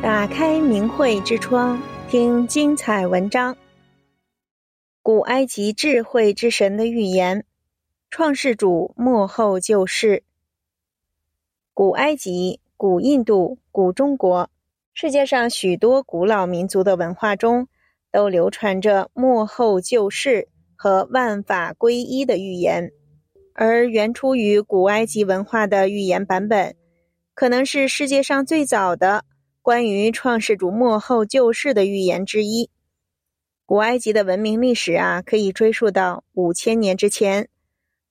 打开明慧之窗，听精彩文章。古埃及智慧之神的预言，创世主幕后救世。古埃及、古印度、古中国，世界上许多古老民族的文化中，都流传着幕后救世和万法归一的预言。而原出于古埃及文化的预言版本，可能是世界上最早的。关于创世主幕后救世的预言之一，古埃及的文明历史啊，可以追溯到五千年之前。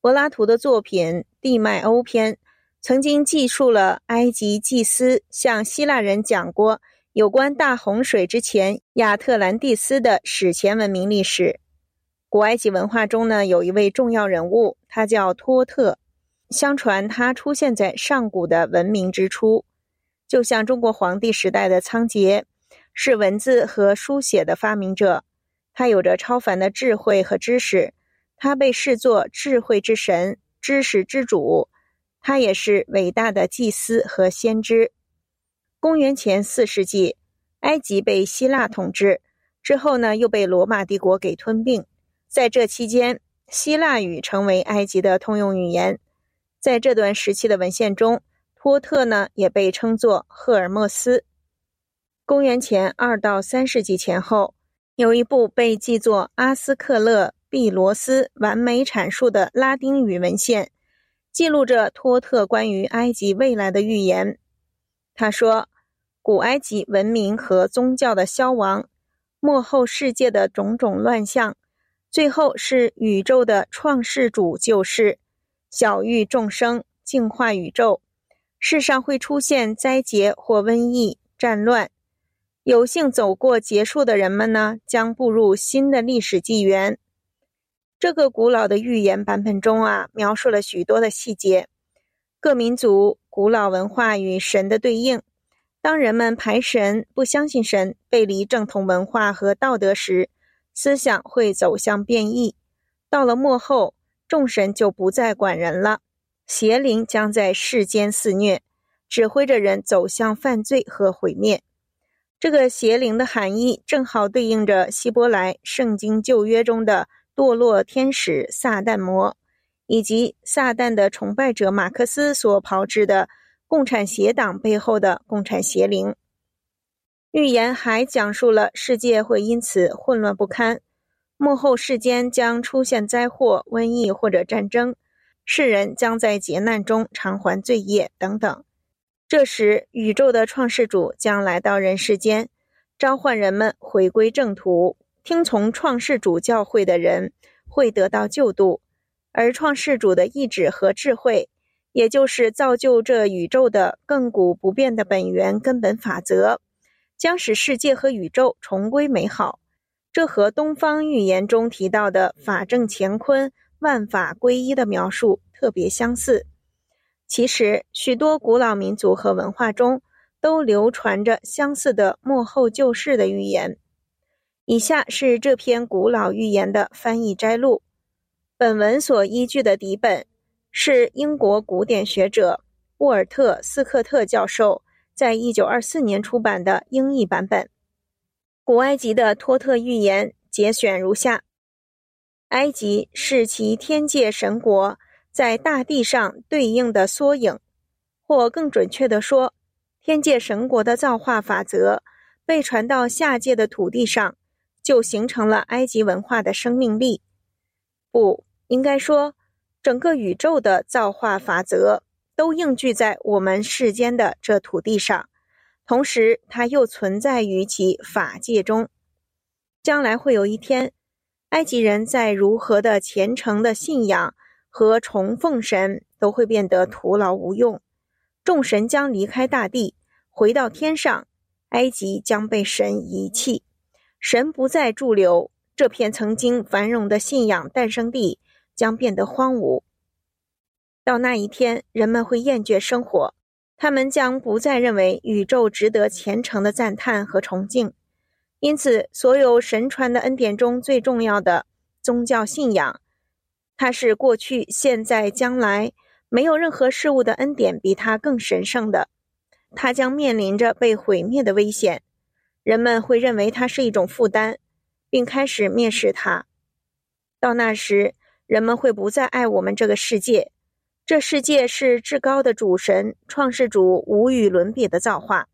柏拉图的作品《地迈欧篇》曾经记述了埃及祭司向希腊人讲过有关大洪水之前亚特兰蒂斯的史前文明历史。古埃及文化中呢，有一位重要人物，他叫托特，相传他出现在上古的文明之初。就像中国皇帝时代的仓颉，是文字和书写的发明者，他有着超凡的智慧和知识，他被视作智慧之神、知识之主，他也是伟大的祭司和先知。公元前四世纪，埃及被希腊统治之后呢，又被罗马帝国给吞并。在这期间，希腊语成为埃及的通用语言。在这段时期的文献中，托特呢，也被称作赫尔墨斯。公元前二到三世纪前后，有一部被记作阿斯克勒庇罗斯完美阐述的拉丁语文献，记录着托特关于埃及未来的预言。他说，古埃及文明和宗教的消亡，幕后世界的种种乱象，最后是宇宙的创世主救世，晓諭众生，净化宇宙。世上会出现灾劫或瘟疫、战乱，有幸走过结束的人们呢，将步入新的历史纪元。这个古老的预言版本中啊，描述了许多的细节，各民族古老文化与神的对应。当人们排神、不相信神、背离正统文化和道德时，思想会走向变异。到了末后，众神就不再管人了。邪灵将在世间肆虐，指挥着人走向犯罪和毁灭。这个邪灵的含义正好对应着希伯来圣经旧约中的堕落天使撒旦魔，以及撒旦的崇拜者马克思所炮制的共产邪党背后的共产邪灵。预言还讲述了世界会因此混乱不堪，幕后世间将出现灾祸、瘟疫或者战争。世人将在劫难中偿还罪业等等。这时，宇宙的创世主将来到人世间，召唤人们回归正途，听从创世主教诲的人会得到救度。而创世主的意志和智慧，也就是造就这宇宙的亘古不变的本源根本法则，将使世界和宇宙重归美好。这和东方预言中提到的法正乾坤。万法归一的描述特别相似。其实，许多古老民族和文化中都流传着相似的幕后救世的预言。以下是这篇古老预言的翻译摘录。本文所依据的底本是英国古典学者沃尔特·斯克特教授在一九二四年出版的英译版本。古埃及的托特预言节选如下。埃及是其天界神国在大地上对应的缩影，或更准确地说，天界神国的造化法则被传到下界的土地上，就形成了埃及文化的生命力。不，应该说，整个宇宙的造化法则都应聚在我们世间的这土地上，同时它又存在于其法界中。将来会有一天。埃及人在如何的虔诚的信仰和崇奉神，都会变得徒劳无用。众神将离开大地，回到天上，埃及将被神遗弃，神不再驻留，这片曾经繁荣的信仰诞生地将变得荒芜。到那一天，人们会厌倦生活，他们将不再认为宇宙值得虔诚的赞叹和崇敬。因此，所有神传的恩典中最重要的宗教信仰，它是过去、现在、将来没有任何事物的恩典比它更神圣的。它将面临着被毁灭的危险。人们会认为它是一种负担，并开始蔑视它。到那时，人们会不再爱我们这个世界。这世界是至高的主神创世主无与伦比的造化。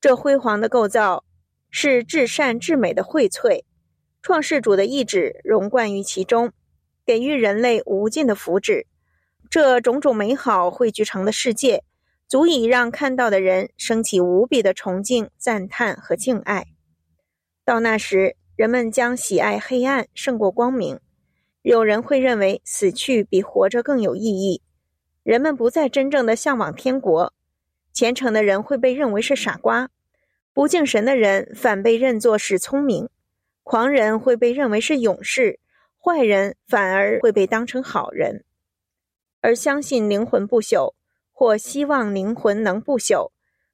这辉煌的构造是至善至美的荟萃，创世主的意志融贯于其中，给予人类无尽的福祉。这种种美好汇聚成的世界，足以让看到的人升起无比的崇敬、赞叹和敬爱。到那时，人们将喜爱黑暗胜过光明。有人会认为死去比活着更有意义。人们不再真正的向往天国。虔诚的人会被认为是傻瓜，不敬神的人反被认作是聪明。狂人会被认为是勇士，坏人反而会被当成好人。而相信灵魂不朽，或希望灵魂能不朽，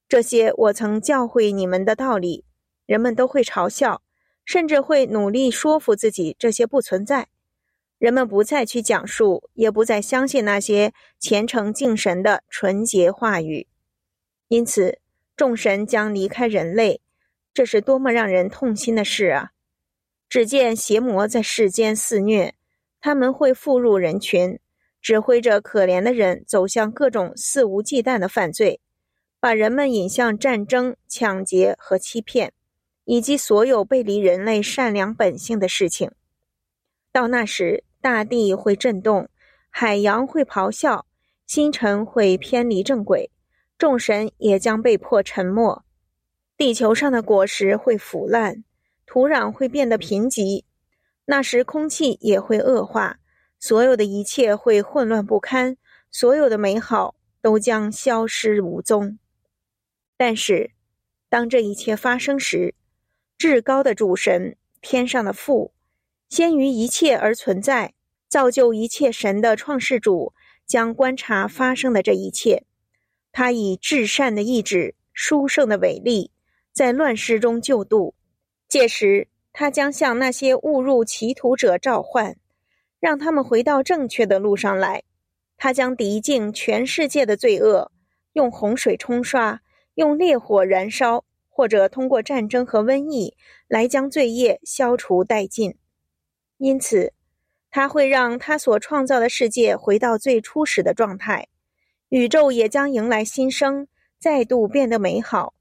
这些我曾教诲你们的道理，人们都会嘲笑，甚至会努力说服自己这些不存在。人们不再去讲述，也不再相信那些虔诚敬神的纯洁话语。因此，众神将离开人类，这是多么让人痛心的事啊！只见邪魔在世间肆虐，他们会附入人群。指挥着可怜的人走向各种肆无忌惮的犯罪，把人们引向战争、抢劫和欺骗，以及所有背离人类善良本性的事情。到那时，大地会震动，海洋会咆哮，星辰会偏离正轨，众神也将被迫沉没，地球上的果实会腐烂，土壤会变得贫瘠，那时空气也会恶化。所有的一切会混乱不堪，所有的美好都将消失无踪。但是，当这一切发生时，至高的主神，天上的父，先于一切而存在，造就一切神的创世主，将观察发生的这一切。他以至善的意志、殊胜的伟力，在乱世中救度。届时，他将向那些误入歧途者召唤。让他们回到正确的路上来。他将涤净全世界的罪恶，用洪水冲刷，用烈火燃烧，或者通过战争和瘟疫来将罪业消除殆尽。因此，他会让他所创造的世界回到最初始的状态，宇宙也将迎来新生，再度变得美好，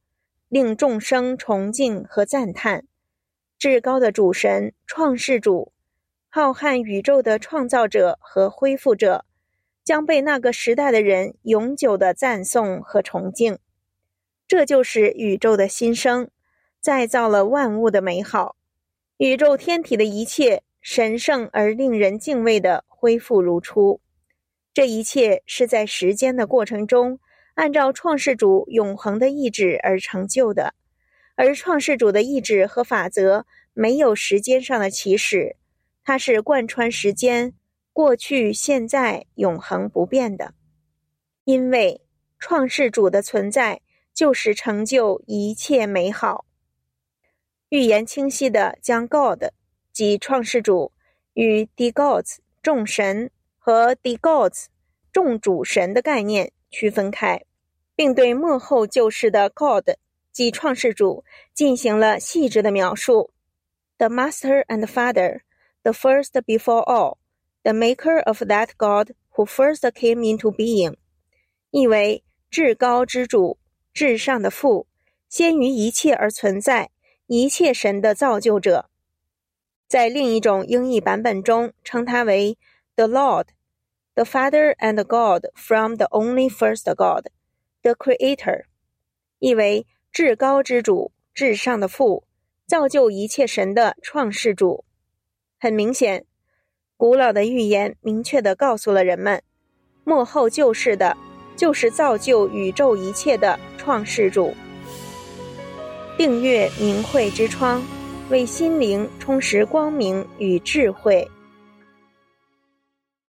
令众生崇敬和赞叹。至高的主神，创世主。浩瀚宇宙的创造者和恢复者，将被那个时代的人永久的赞颂和崇敬。这就是宇宙的新生，再造了万物的美好，宇宙天体的一切神圣而令人敬畏的恢复如初。这一切是在时间的过程中，按照创世主永恒的意志而成就的，而创世主的意志和法则没有时间上的起始。它是贯穿时间、过去、现在、永恒不变的，因为创世主的存在就是成就一切美好。预言清晰地将 God 即创世主与 the gods 众神和 the gods 众主神的概念区分开，并对幕后救世的 God 即创世主进行了细致的描述。The Master and Father。The first before all, the maker of that God who first came into being，意为至高之主、至上的父，先于一切而存在，一切神的造就者。在另一种英译版本中，称他为 The Lord, the Father and God from the only first God, the Creator，意为至高之主、至上的父，造就一切神的创世主。很明显，古老的预言明确地告诉了人们，幕后救世的，就是造就宇宙一切的创世主。订阅明慧之窗，为心灵充实光明与智慧。